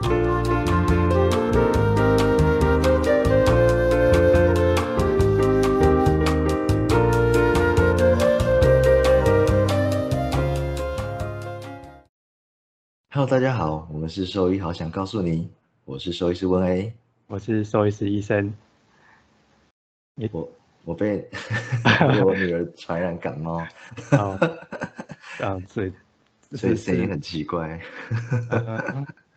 Hello，大家好，我们是兽医，好想告诉你，我是兽医师温 A，我是兽医师医生。我我被 被我女儿传染感冒，哦，啊，所以所以声音很奇怪。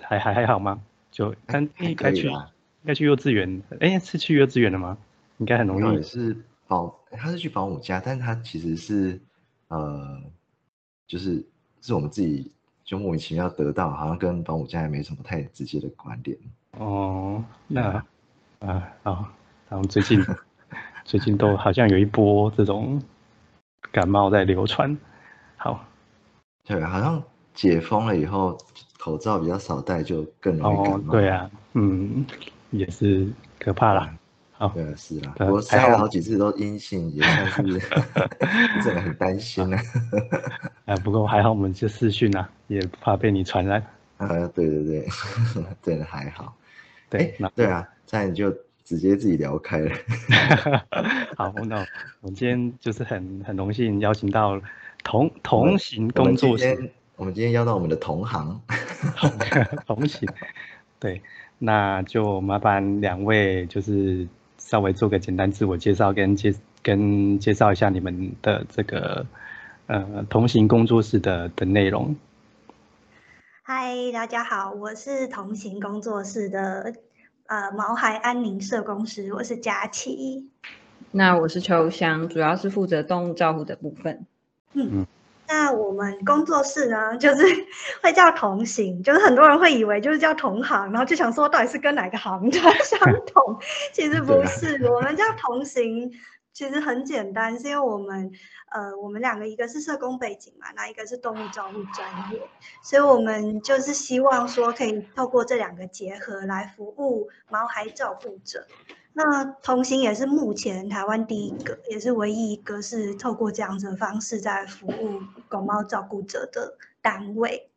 还还还好吗？就但还应该去应可以啦，该去幼稚园，哎，是去幼稚园了吗？应该很容易是保，他是去保姆家，但是他其实是呃，就是是我们自己就莫名其妙得到，好像跟保姆家也没什么太直接的关联。哦。那啊好，然后最近最近都好像有一波这种感冒在流传。好，对，好像解封了以后，口罩比较少戴，就更容易感哦，冒。对啊，嗯，也是可怕啦。哦，对啊，是啦，呃我筛了好几次都阴性，也算是 真的很担心呢。啊，不过还好我们就视讯啊，也不怕被你传染。呃，对对对，真的还好。对哎，那对啊，这样你就直接自己聊开了。好，那我们今天就是很很荣幸邀请到同同行工作室我们今天邀到我们的同行，同行，对，那就麻烦两位就是稍微做个简单自我介绍，跟介跟介绍一下你们的这个呃同行工作室的的内容。嗨，大家好，我是同行工作室的呃毛孩安宁社工师，我是佳琪。那我是秋香，主要是负责动物照护的部分。那我们工作室呢，就是 会叫同行，就是很多人会以为就是叫同行，然后就想说到底是跟哪个行的 相同，其实不是，我们叫同行。其实很简单，是因为我们，呃，我们两个一个是社工背景嘛，那一个是动物照护专业，所以我们就是希望说可以透过这两个结合来服务毛孩照顾者。那同行也是目前台湾第一个，也是唯一一个是透过这样子的方式在服务狗猫照顾者的单位。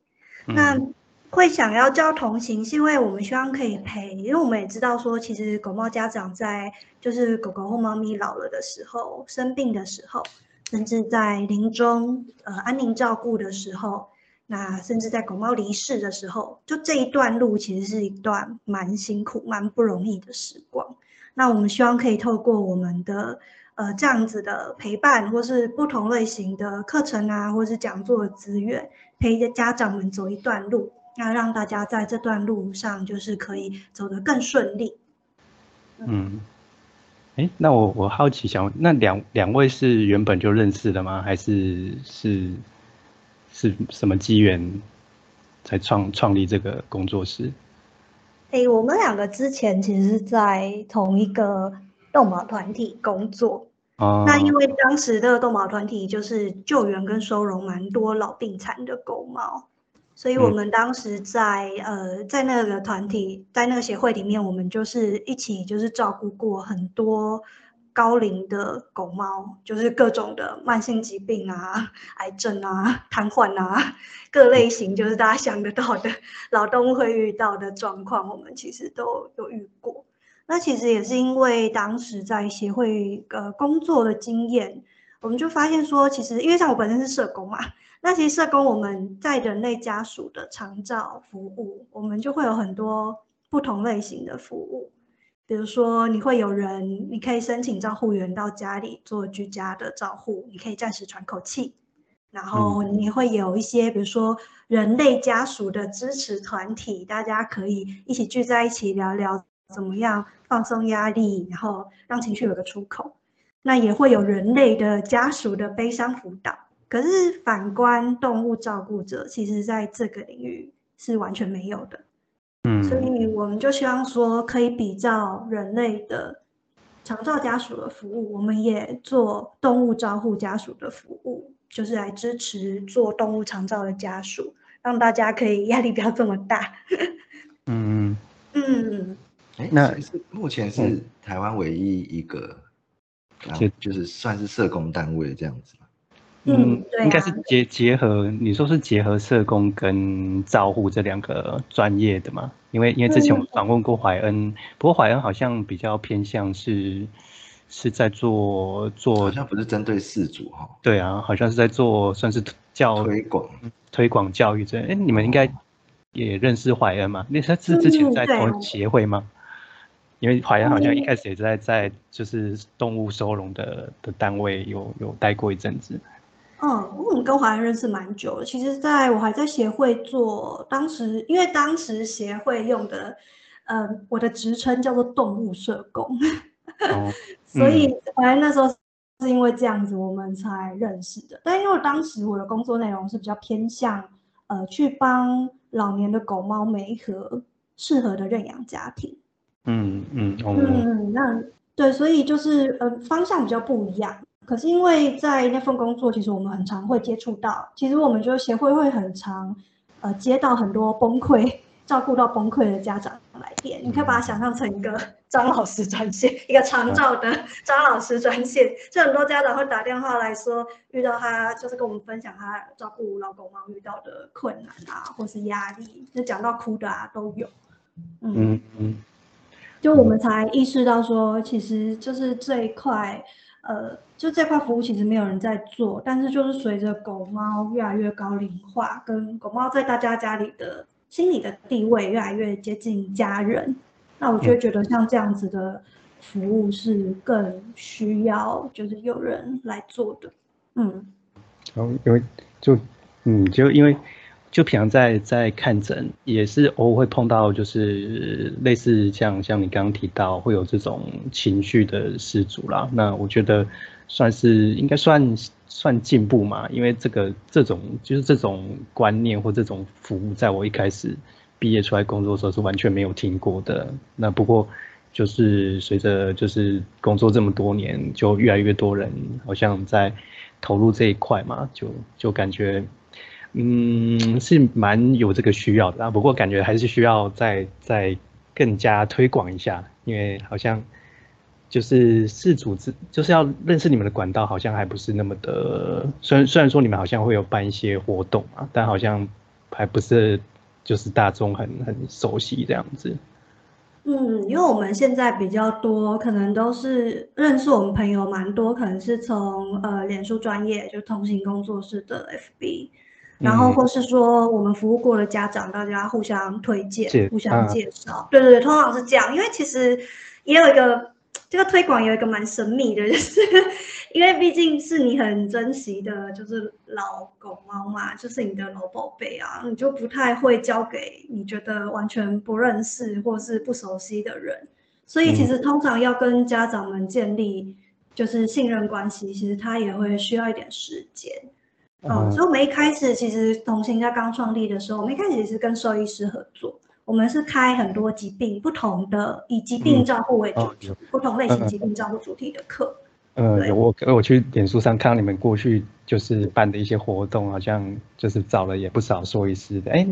那嗯会想要教同行，是因为我们希望可以陪，因为我们也知道说，其实狗猫家长在就是狗狗或猫咪老了的时候、生病的时候，甚至在临终呃安宁照顾的时候，那甚至在狗猫离世的时候，就这一段路其实是一段蛮辛苦、蛮不容易的时光。那我们希望可以透过我们的呃这样子的陪伴，或是不同类型的课程啊，或是讲座的资源，陪着家长们走一段路，那让大家在这段路上就是可以走得更顺利。嗯，哎，那我我好奇想，那两两位是原本就认识的吗？还是是是什么机缘才创创立这个工作室？诶，我们两个之前其实是在同一个动保团体工作，哦，那因为当时的动保团体就是救援跟收容蛮多老病残的狗猫，所以我嗯。们当时在、呃在那个团体在那个协会里面，我们就是一起就是照顾过很多高龄的狗猫，就是各种的慢性疾病啊、癌症啊、瘫痪啊，各类型就是大家想得到的老动物会遇到的状况，我们其实都有遇过。那其实也是因为当时在协会呃工作的经验，我们就发现说，其实因为像我本身是社工嘛，那其实社工我们在人类家属的长照服务，我们就会有很多不同类型的服务。比如说，你会有人，你可以申请照护员到家里做居家的照护，你可以暂时喘口气。然后你会有一些，比如说人类家属的支持团体，大家可以一起聚在一起聊聊怎么样放松压力，然后让情绪有个出口。那也会有人类的家属的悲伤辅导。可是反观动物照顾者，其实在这个领域是完全没有的。嗯，所以我们就希望说，可以比较人类的长照家属的服务，我们也做动物照护家属的服务，就是来支持做动物长照的家属，让大家可以压力不要这么大。嗯嗯，哎，那是目前是台湾唯一一个，然后就就是算是社工单位这样子嘛。嗯，对啊应该是结结合，你说是结合社工跟照护这两个专业的嘛？因为因为之前我嗯访问过怀恩，不过怀恩好像比较偏向是是在做做好，像不是针对事主哈，对啊，好像是在做算是教推广推广教育这，哎，你们应该也认识怀恩嘛？那他是之前在同协会吗？因为怀恩好像一开始也在在就是动物收容的的单位有有待过一阵子。嗯，我们跟华人认识蛮久了。其实，在我还在协会做，当时因为当时协会用的，呃，我的职称叫做动物社工，哦，所以华人那时候是因为这样子我们才认识的。但因为当时我的工作内容是比较偏向，呃，去帮老年的狗猫媒合适合的认养家庭。嗯嗯哦，嗯，那对，所以就是呃方向比较不一样。可是因为在那份工作，其实我们很常会接触到，其实我们就协会会很常呃接到很多崩溃、照顾到崩溃的家长来电，你可以把它想象成一个 张老师专线，一个长照的张老师专线，就很多家长会打电话来说，遇到他就是跟我们分享他照顾老公猫遇到的困难啊，或是压力，就讲到哭的啊都有。嗯嗯嗯。就我们才意识到说，其实就是这一块，呃，就这块服务其实没有人在做，但是就是随着狗猫越来越高龄化，跟狗猫在大家家里的心理的地位越来越接近家人，那我就觉得像这样子的服务是更需要就是有人来做的，嗯。然后因为就嗯就因为就平常在在看诊，也是偶尔会碰到，就是类似像像你刚刚提到会有这种情绪的失主啦。那我觉得算是应该算算进步嘛，因为这个这种就是这种观念或这种服务，在我一开始毕业出来工作的时候是完全没有听过的。那不过就是随着就是工作这么多年，就越来越多人好像在投入这一块嘛，就就感觉。嗯，是蛮有这个需要的啊，不过感觉还是需要再再更加推广一下，因为好像就是是组织就是要认识你们的管道，好像还不是那么的。虽然虽然说你们好像会有办一些活动啊，但好像还不是就是大众很很熟悉这样子。嗯，因为我们现在比较多，可能都是认识我们朋友蛮多，可能是从呃脸书专业就通行工作室的 FB。然后嗯或是说我们服务过的家长，大家互相推荐、互相啊介绍。对对对，通常是这样。因为其实也有一个这个推广有一个蛮神秘的，就是因为毕竟是你很珍惜的，就是老狗猫嘛，就是你的老宝贝啊，你就不太会交给你觉得完全不认识或是不熟悉的人。所以其实通常要跟家长们建立就是信任关系，其实他也会需要一点时间。哦，所以我们一开始其实同行在刚创立的时候，我们一开始也是跟兽医师合作，我们是开很多疾病不同的，以疾病照护为主题，哦不同类型疾病照护主题的课。呃，有我我去脸书上看到你们过去就是办的一些活动，好像就是找了也不少兽医师的。哎，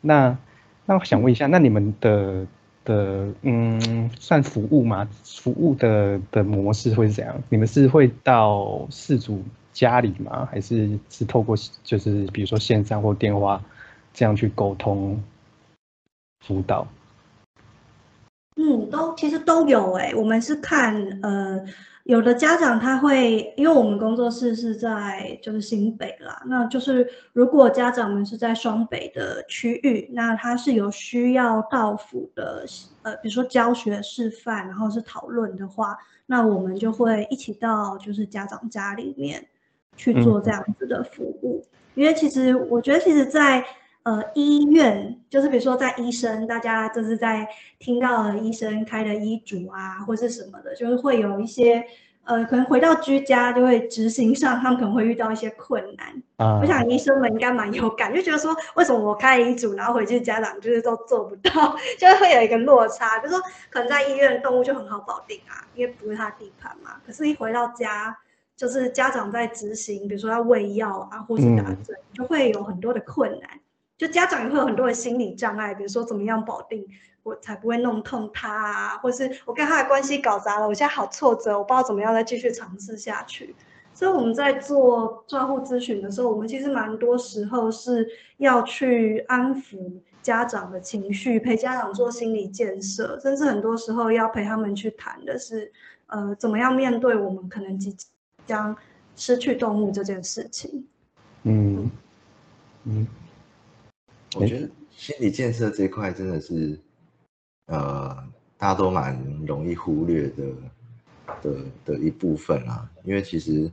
那那我想问一下，那你们的的嗯，算服务吗？服务的的模式会是怎样？你们是会到事主家里吗？还是是透过就是比如说线上或电话这样去沟通辅导？嗯，都其实都有哎、我们是看呃，有的家长他会，因为我们工作室是在就是新北啦，那就是如果家长们是在双北的区域，那他是有需要到府的呃，比如说教学示范，然后是讨论的话，那我们就会一起到就是家长家里面去做这样子的服务，因为其实我觉得其实在。呃，医院就是比如说在医生，大家就是在听到了医生开的医嘱啊，或是什么的，就是会有一些呃，可能回到居家就会执行上，他们可能会遇到一些困难。啊我想医生们应该蛮有感，就觉得说为什么我开医嘱，然后回去家长就是都做不到，就会有一个落差。比如说，可能在医院动物就很好保定啊，因为不是他地盘嘛。可是，一回到家，就是家长在执行，比如说要喂药啊，或是打针，就会有很多的困难。就家长也会有很多的心理障碍，比如说怎么样保定我才不会弄痛他啊，或是我跟他的关系搞砸了，我现在好挫折，我不知道怎么样再继续尝试下去。所以我们在做照护咨询的时候，我们其实蛮多时候是要去安抚家长的情绪，陪家长做心理建设，甚至很多时候要陪他们去谈的是，呃，怎么样面对我们可能即将失去动物这件事情。嗯嗯，我觉得心理建设这一块真的是，呃，大家都蛮容易忽略的的的一部分啊，因为其实。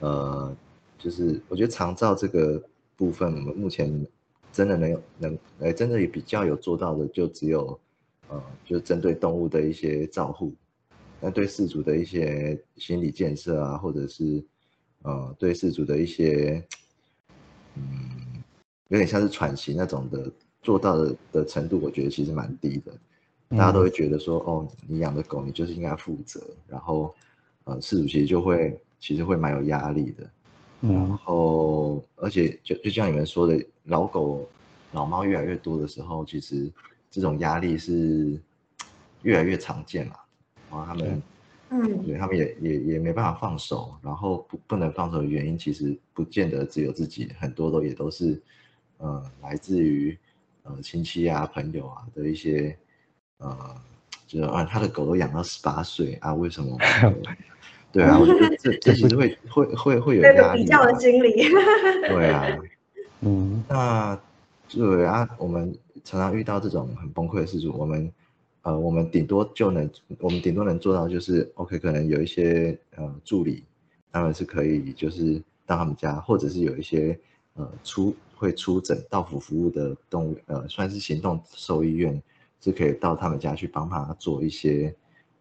呃，就是我觉得长照这个部分，我们目前真的能有能，呃，真的也比较有做到的，就只有，呃，就针对动物的一些照护，那对饲主的一些心理建设啊，或者是，呃，对饲主的一些，嗯，有点像是喘息那种的，做到的的程度，我觉得其实蛮低的。大家都会觉得说，哦，你养的狗，你就是应该负责，然后，呃，饲主其实就会。其实会蛮有压力的，然后而且就就像你们说的，老狗、老猫越来越多的时候，其实这种压力是越来越常见嘛。然后他们，嗯，对他们也也也没办法放手，然后不不能放手的原因，其实不见得只有自己，很多都也都是，呃，来自于呃亲戚啊、朋友啊的一些，呃，就是啊，他的狗都养到十八岁啊，为什么？对啊，我觉得这这其实会会会会有压力，比较的心理。对啊，嗯，那对啊，我们常常遇到这种很崩溃的事主，我们呃，我们顶多就能，我们顶多能做到就是，OK，可能有一些呃助理，他们是可以就是到他们家，或者是有一些呃出会出诊到府服务的动物，呃，算是行动兽医院，是可以到他们家去帮他做一些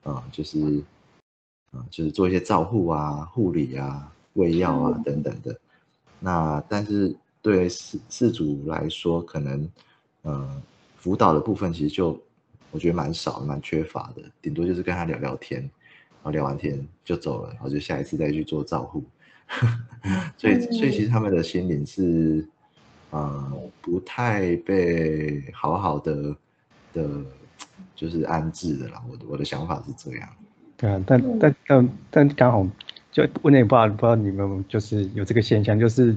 呃，就是。啊，就是做一些照护啊、护理啊、喂药啊等等的。那但是对饲饲主来说，可能呃辅导的部分其实就我觉得蛮少、蛮缺乏的。顶多就是跟他聊聊天，然后聊完天就走了，然后就下一次再去做照护。所以，所以其实他们的心灵是呃不太被好好的的，就是安置的啦。我的我的想法是这样。对啊，但但但但刚好就问也不知道不知道你们就是有这个现象，就是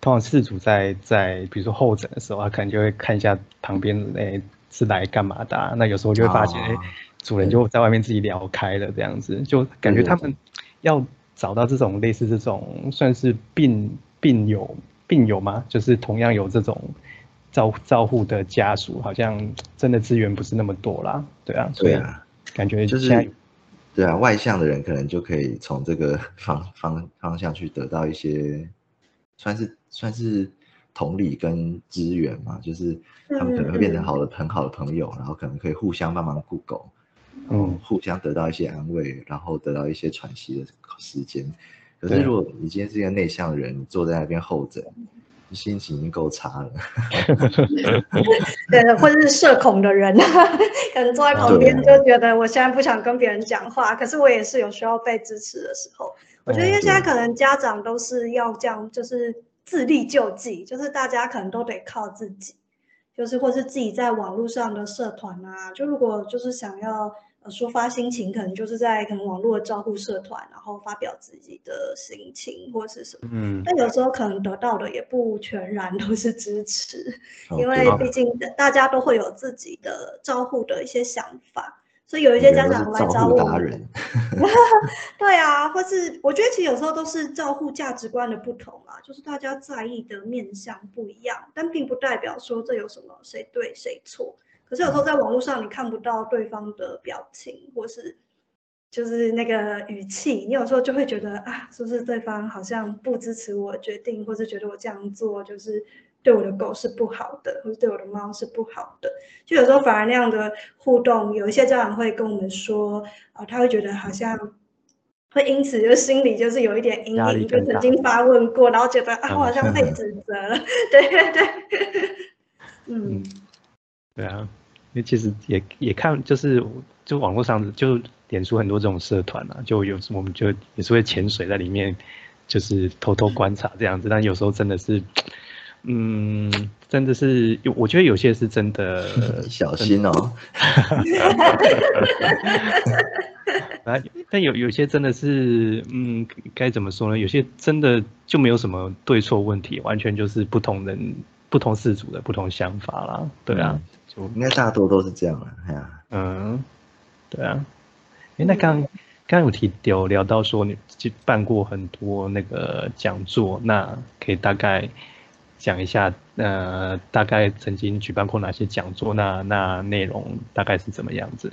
通常事主在在比如说候诊的时候，他可能就会看一下旁边诶是来干嘛的，那有时候就会发现诶主人就在外面自己聊开了这样子，就感觉他们要找到这种类似这种算是病病友病友吗？就是同样有这种照照护的家属，好像真的资源不是那么多啦，对啊，所以感觉就是。对啊，外向的人可能就可以从这个方方方向去得到一些，算是算是同理跟支援嘛，就是他们可能会变成好的很好的朋友，然后可能可以互相帮忙顾狗，嗯，互相得到一些安慰，然后得到一些喘息的时间。可是如果你今天是一个内向的人，你坐在那边候诊。心情已经够差了，对，或者是社恐的人，可能坐在旁边就觉得我现在不想跟别人讲话，可是我也是有需要被支持的时候。我觉得因为现在可能家长都是要这样，就是自力救济，就是大家可能都得靠自己，就是或是自己在网络上的社团啊，就如果就是想要。呃，抒发心情可能就是在可能网络的照顾社团，然后发表自己的心情或是什么。嗯。但有时候可能得到的也不全然都是支持，因为毕竟大家都会有自己的照顾的一些想法，所以有一些家长来找我。人。对啊，或是我觉得其实有时候都是照护价值观的不同啊，就是大家在意的面向不一样，但并不代表说这有什么谁对谁错。可是有时候在网络上你看不到对方的表情，或是就是那个语气，你有时候就会觉得啊，是不是对方好像不支持我决定，或是觉得我这样做就是对我的狗是不好的，或者对我的猫是不好的？就有时候反而那样的互动，有一些家长会跟我们说啊，他会觉得好像会因此就心里就是有一点阴影，就曾经发问过，然后觉得啊，我好像 被指责了，对对对，嗯，对啊。因为其实也也看，就是就网络上就点出很多这种社团啊，就有我们就也是会潜水在里面，就是偷偷观察这样子。但有时候真的是，嗯，真的是有，我觉得有些是真的 小心哦。啊，但有有些真的是，嗯，该怎么说呢？有些真的就没有什么对错问题，完全就是不同人、不同事主的不同想法啦。对啊，就应该大多都是这样了，哎呀，嗯，对啊。哎，那刚刚有提有聊到说你办过很多那个讲座，那可以大概讲一下，呃，大概曾经举办过哪些讲座？那那内容大概是怎么样子？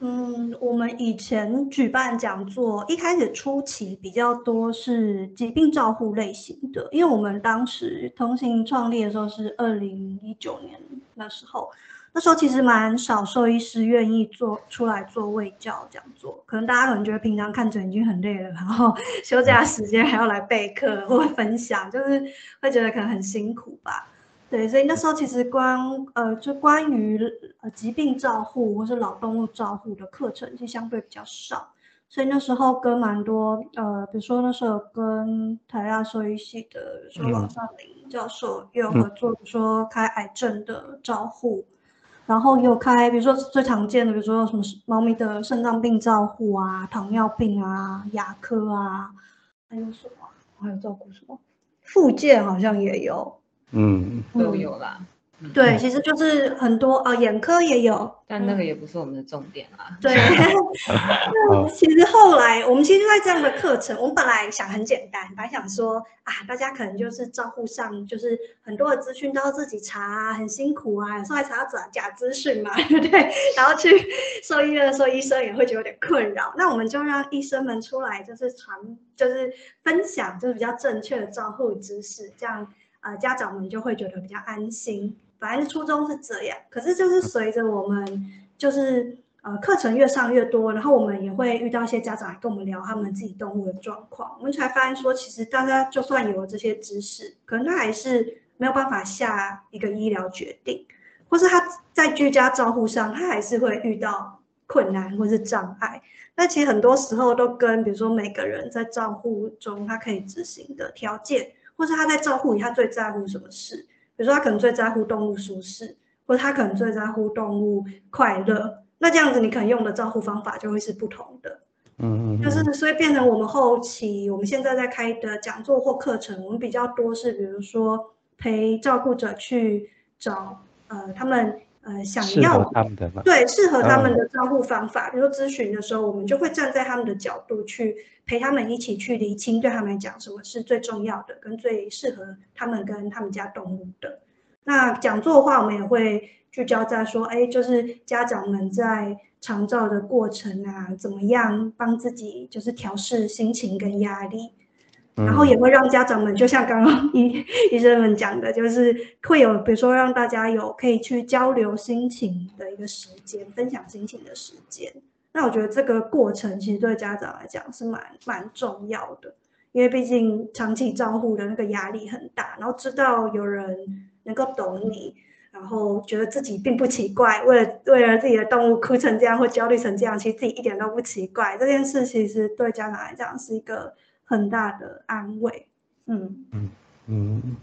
嗯，我们以前举办讲座，一开始初期比较多是疾病照护类型的，因为我们当时通信创立的时候是二零一九年那时候，那时候其实蛮少兽医师愿意做出来做卫教讲座，可能大家可能觉得平常看诊已经很累了，然后 休假时间还要来备课或分享，就是会觉得可能很辛苦吧。对，所以那时候其实关呃，就关于呃疾病照护或是老动物照护的课程，就相对比较少。所以那时候跟蛮多呃，比如说那时候跟台大兽医系的说王尚林教授也有合作，比如说开癌症的照护，然后有开比如说最常见的，比如说什么猫咪的肾脏病照护啊、糖尿病啊、牙科啊，还有什么？还有照顾什么？附件好像也有。嗯，都有啦。对，其实就是很多呃，眼科也有，但那个也不是我们的重点啊。对，那其实后来我们其实在这样的课程，我们本来想很简单，本来想说啊，大家可能就是照顾上就是很多的资讯都要自己查啊，很辛苦啊，有时候还查到假假资讯嘛，对不对？然后去兽医院的时候，医生也会觉得有点困扰。那我们就让医生们出来，就是传，就是分享，就是比较正确的照护知识，这样。呃，家长们就会觉得比较安心。反正初衷是这样，可是就是随着我们就是呃课程越上越多，然后我们也会遇到一些家长来跟我们聊他们自己动物的状况，我们才发现说，其实大家就算有了这些知识，可能他还是没有办法下一个医疗决定，或是他在居家照护上，他还是会遇到困难或是障碍。那其实很多时候都跟比如说每个人在照护中他可以执行的条件。或是他在照护里，他最在乎什么事？比如说，他可能最在乎动物舒适，或者他可能最在乎动物快乐。那这样子，你可能用的照护方法就会是不同的。嗯嗯。就是所以变成我们后期，我们现在在开的讲座或课程，我们比较多是，比如说陪照顾者去找呃他们。呃，想要对适合他们的照护方法，比如说咨询的时候，我们就会站在他们的角度去陪他们一起去厘清，对他们来讲什么是最重要的，跟最适合他们跟他们家动物的。那讲座的话，我们也会聚焦在说，哎，就是家长们在长照的过程啊，怎么样帮自己就是调试心情跟压力。然后也会让家长们，就像刚刚医医生们讲的，就是会有，比如说让大家有可以去交流心情的一个时间，分享心情的时间。那我觉得这个过程其实对家长来讲是蛮蛮重要的，因为毕竟长期照护的那个压力很大，然后知道有人能够懂你，然后觉得自己并不奇怪，为了为了自己的动物哭成这样或焦虑成这样，其实自己一点都不奇怪。这件事其实对家长来讲是一个。很大的安慰，嗯。嗯嗯，